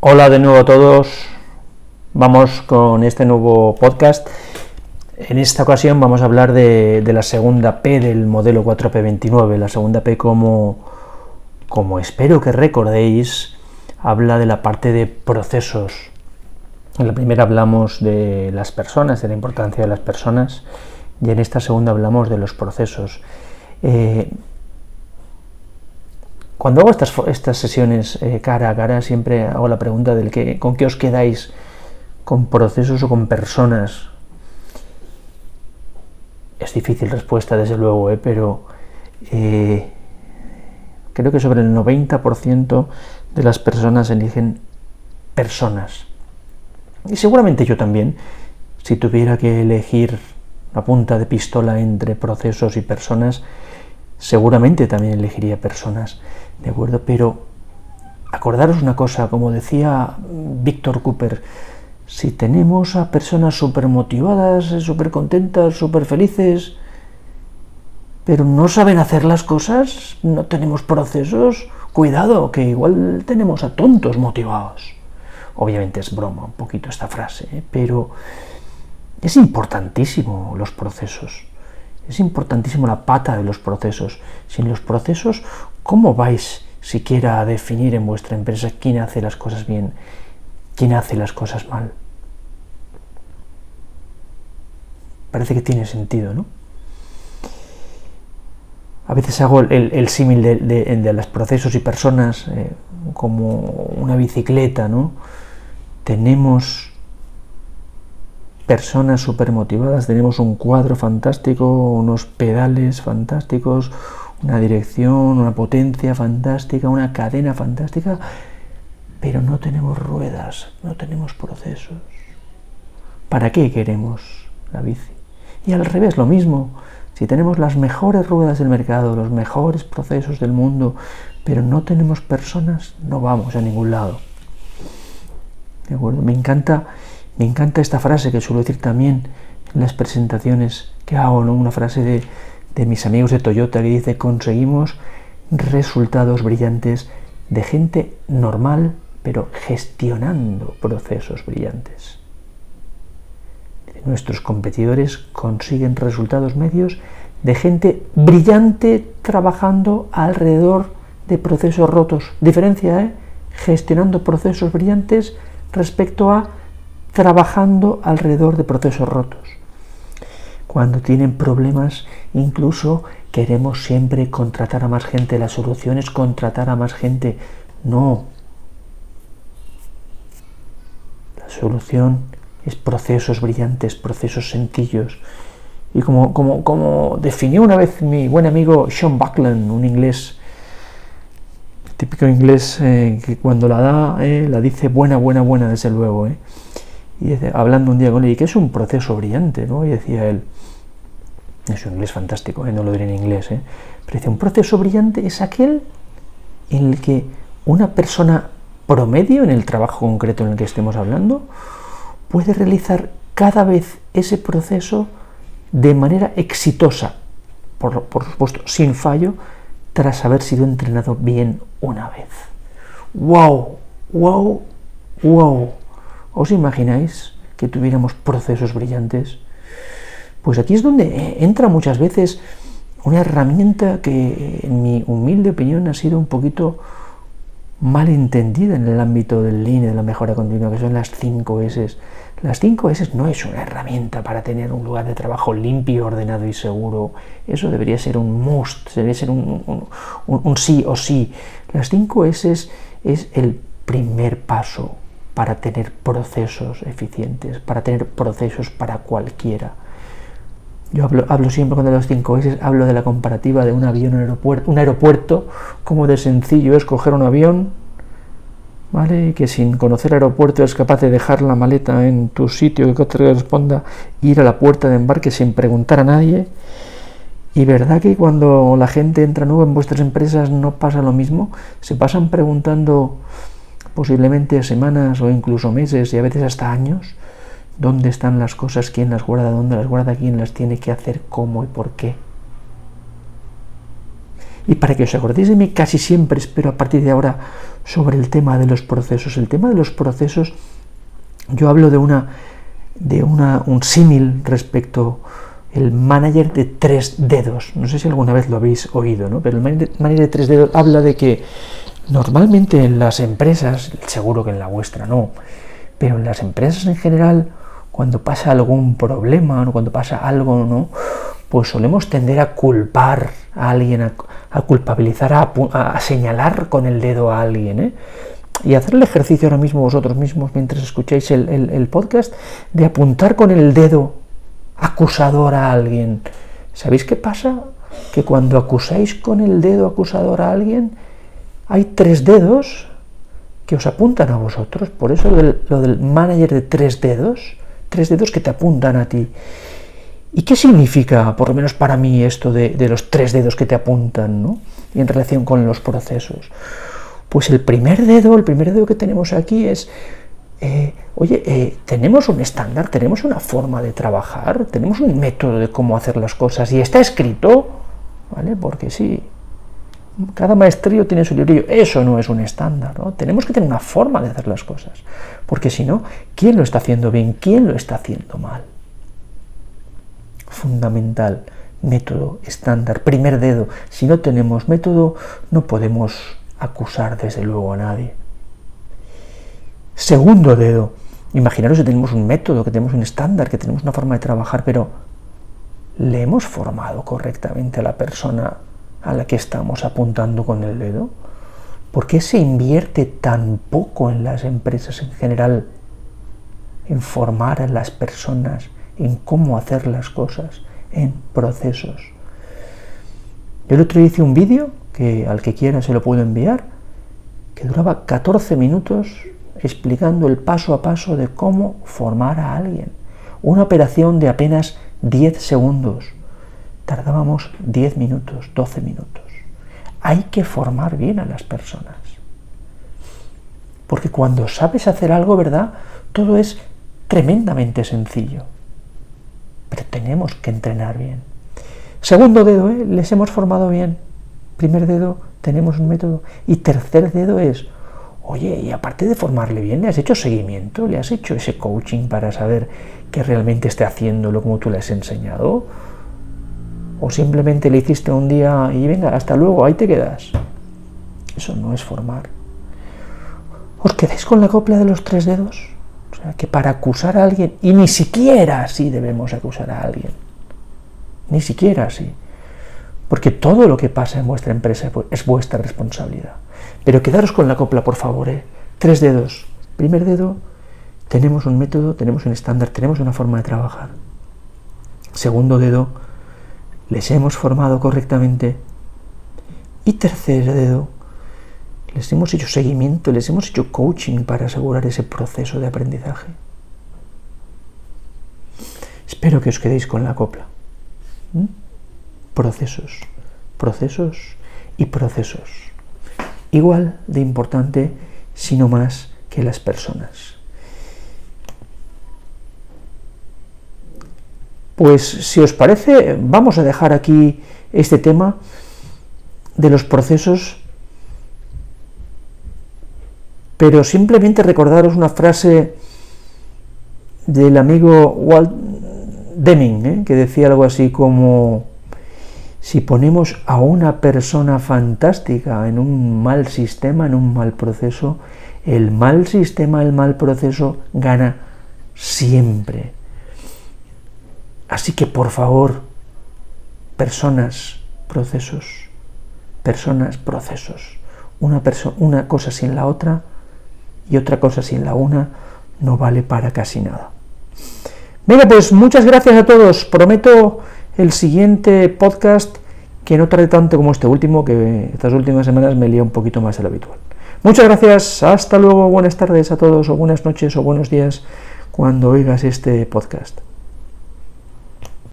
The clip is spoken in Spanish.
Hola de nuevo a todos. Vamos con este nuevo podcast. En esta ocasión vamos a hablar de, la segunda P del modelo 4P29. La segunda P, como, como espero que recordéis, habla de la parte de procesos. En la primera hablamos de las personas, de la importancia de las personas, y en esta segunda hablamos de los procesos. Eh, cuando hago estas, estas sesiones eh, cara a cara, siempre hago la pregunta del que, con qué os quedáis, con procesos o con personas. Es difícil respuesta, desde luego, eh, pero eh, creo que sobre el 90% de las personas eligen personas. Y seguramente yo también, si tuviera que elegir una punta de pistola entre procesos y personas, seguramente también elegiría personas, ¿de acuerdo? Pero acordaros una cosa, como decía Víctor Cooper, si tenemos a personas súper motivadas, súper contentas, súper felices, pero no saben hacer las cosas, no tenemos procesos, cuidado, que igual tenemos a tontos motivados. Obviamente es broma un poquito esta frase, ¿eh? pero es importantísimo los procesos. Es importantísimo la pata de los procesos. Sin los procesos, ¿cómo vais siquiera a definir en vuestra empresa quién hace las cosas bien, quién hace las cosas mal? Parece que tiene sentido, ¿no? A veces hago el, símil de, los procesos y personas eh, como una bicicleta, ¿no? Tenemos personas súper motivadas, tenemos un cuadro fantástico, unos pedales fantásticos, una dirección, una potencia fantástica, una cadena fantástica, pero no tenemos ruedas, no tenemos procesos. ¿Para qué queremos la bici? Y al revés, lo mismo. Si tenemos las mejores ruedas del mercado, los mejores procesos del mundo, pero no tenemos personas, no vamos a ningún lado. ¿De acuerdo? Me encanta me encanta esta frase que suelo decir también en las presentaciones que hago, ¿no? una frase de, de mis amigos de Toyota que dice, conseguimos resultados brillantes de gente normal, pero gestionando procesos brillantes. Nuestros competidores consiguen resultados medios de gente brillante trabajando alrededor de procesos rotos. Diferencia, ¿eh? Gestionando procesos brillantes respecto a trabajando alrededor de procesos rotos. Cuando tienen problemas, incluso queremos siempre contratar a más gente. La solución es contratar a más gente. No. La solución es procesos brillantes, procesos sencillos. Y como, como, como definió una vez mi buen amigo Sean Buckland, un inglés, típico inglés eh, que cuando la da, eh, la dice buena, buena, buena, desde luego. Eh. Y hablando un día con él, y que es un proceso brillante, ¿no? Y decía él, es un inglés fantástico, ¿eh? no lo diré en inglés, ¿eh? pero dice, un proceso brillante es aquel en el que una persona promedio en el trabajo concreto en el que estemos hablando puede realizar cada vez ese proceso de manera exitosa, por, por supuesto, sin fallo, tras haber sido entrenado bien una vez. ¡Wow! ¡Wow! ¡Wow! ¿Os imagináis que tuviéramos procesos brillantes? Pues aquí es donde eh, entra muchas veces una herramienta que, en mi humilde opinión, ha sido un poquito mal entendida en el ámbito del Lean de la mejora continua, que son las 5 S. Las 5 S no es una herramienta para tener un lugar de trabajo limpio, ordenado y seguro. Eso debería ser un must, debería ser un, un sí o sí. Las 5 S es el primer paso para tener procesos eficientes, para tener procesos para cualquiera. Yo hablo, siempre cuando los 5 S, hablo de la comparativa de un avión, un aeropuerto, un aeropuerto, como de sencillo es coger un avión, ¿vale? que sin conocer el aeropuerto es capaz de dejar la maleta en tu sitio que te corresponda, ir a la puerta de embarque sin preguntar a nadie. Y verdad que cuando la gente entra nueva en vuestras empresas no pasa lo mismo, se pasan preguntando posiblemente semanas o incluso meses y a veces hasta años, dónde están las cosas, quién las guarda, dónde las guarda, quién las tiene que hacer, cómo y por qué. y para que os acordéis de mí casi siempre espero a partir de ahora sobre el tema de los procesos. El tema de los procesos, yo hablo de una de una, un símil respecto el manager de tres dedos. No sé si alguna vez lo habéis oído, ¿no? pero el manager de tres dedos habla de que normalmente en las empresas, seguro que en la vuestra no, pero en las empresas en general, cuando pasa algún problema o cuando pasa algo, ¿no? pues solemos tender a culpar a alguien, a, culpabilizar, a, señalar con el dedo a alguien. ¿eh? Y hacer el ejercicio ahora mismo vosotros mismos mientras escucháis el podcast de apuntar con el dedo acusador a alguien. ¿Sabéis qué pasa? Que cuando acusáis con el dedo acusador a alguien, hay tres dedos que os apuntan a vosotros. Por eso lo del manager de tres dedos, tres dedos que te apuntan a ti. ¿Y qué significa, por lo menos para mí, esto de, los tres dedos que te apuntan ¿no? en relación con los procesos? Pues el primer dedo, el primer dedo que tenemos aquí es eh, oye, eh, tenemos un estándar, tenemos una forma de trabajar, tenemos un método de cómo hacer las cosas y está escrito, ¿vale? Porque sí, cada maestrillo tiene su librillo, eso no es un estándar, ¿no? Tenemos que tener una forma de hacer las cosas, porque si no, ¿quién lo está haciendo bien? ¿Quién lo está haciendo mal? Fundamental, método, estándar, primer dedo. Si no tenemos método, no podemos acusar desde luego a nadie. Segundo dedo. Imaginaros que tenemos un método, que tenemos un estándar, que tenemos una forma de trabajar, pero ¿le hemos formado correctamente a la persona a la que estamos apuntando con el dedo? ¿Por qué se invierte tan poco en las empresas en general en formar a las personas en cómo hacer las cosas, en procesos? Yo el otro día hice un vídeo que al que quiera se lo puedo enviar, que duraba 14 minutos explicando el paso a paso de cómo formar a alguien. Una operación de apenas 10 segundos. Tardábamos 10 minutos, 12 minutos. Hay que formar bien a las personas. Porque cuando sabes hacer algo, ¿verdad? Todo es tremendamente sencillo. Pero tenemos que entrenar bien. Segundo dedo, ¿eh? les hemos formado bien. Primer dedo, tenemos un método. Y tercer dedo es, Oye, y aparte de formarle bien, ¿le has hecho seguimiento? ¿Le has hecho ese coaching para saber que realmente esté haciéndolo como tú le has enseñado? ¿O simplemente le hiciste un día y venga, hasta luego, ahí te quedas? Eso no es formar. ¿Os quedáis con la copla de los tres dedos? O sea, que para acusar a alguien, y ni siquiera así debemos acusar a alguien, ni siquiera así, porque todo lo que pasa en vuestra empresa es vuestra responsabilidad. Pero quedaros con la copla, por favor. ¿eh? Tres dedos. Primer dedo, tenemos un método, tenemos un estándar, tenemos una forma de trabajar. Segundo dedo, les hemos formado correctamente. Y tercer dedo, les hemos hecho seguimiento, les hemos hecho coaching para asegurar ese proceso de aprendizaje. Espero que os quedéis con la copla. ¿Mm? Procesos, procesos y procesos igual de importante, sino más que las personas. Pues si os parece, vamos a dejar aquí este tema de los procesos, pero simplemente recordaros una frase del amigo Walt Deming, ¿eh? que decía algo así como si ponemos a una persona fantástica en un mal sistema, en un mal proceso, el mal sistema, el mal proceso gana siempre. Así que por favor, personas, procesos, personas, procesos. Una, una cosa sin la otra y otra cosa sin la una no vale para casi nada. Venga, pues muchas gracias a todos. Prometo el siguiente podcast que no tarde tanto como este último, que estas últimas semanas me lía un poquito más de lo habitual. Muchas gracias, hasta luego, buenas tardes a todos, o buenas noches, o buenos días, cuando oigas este podcast.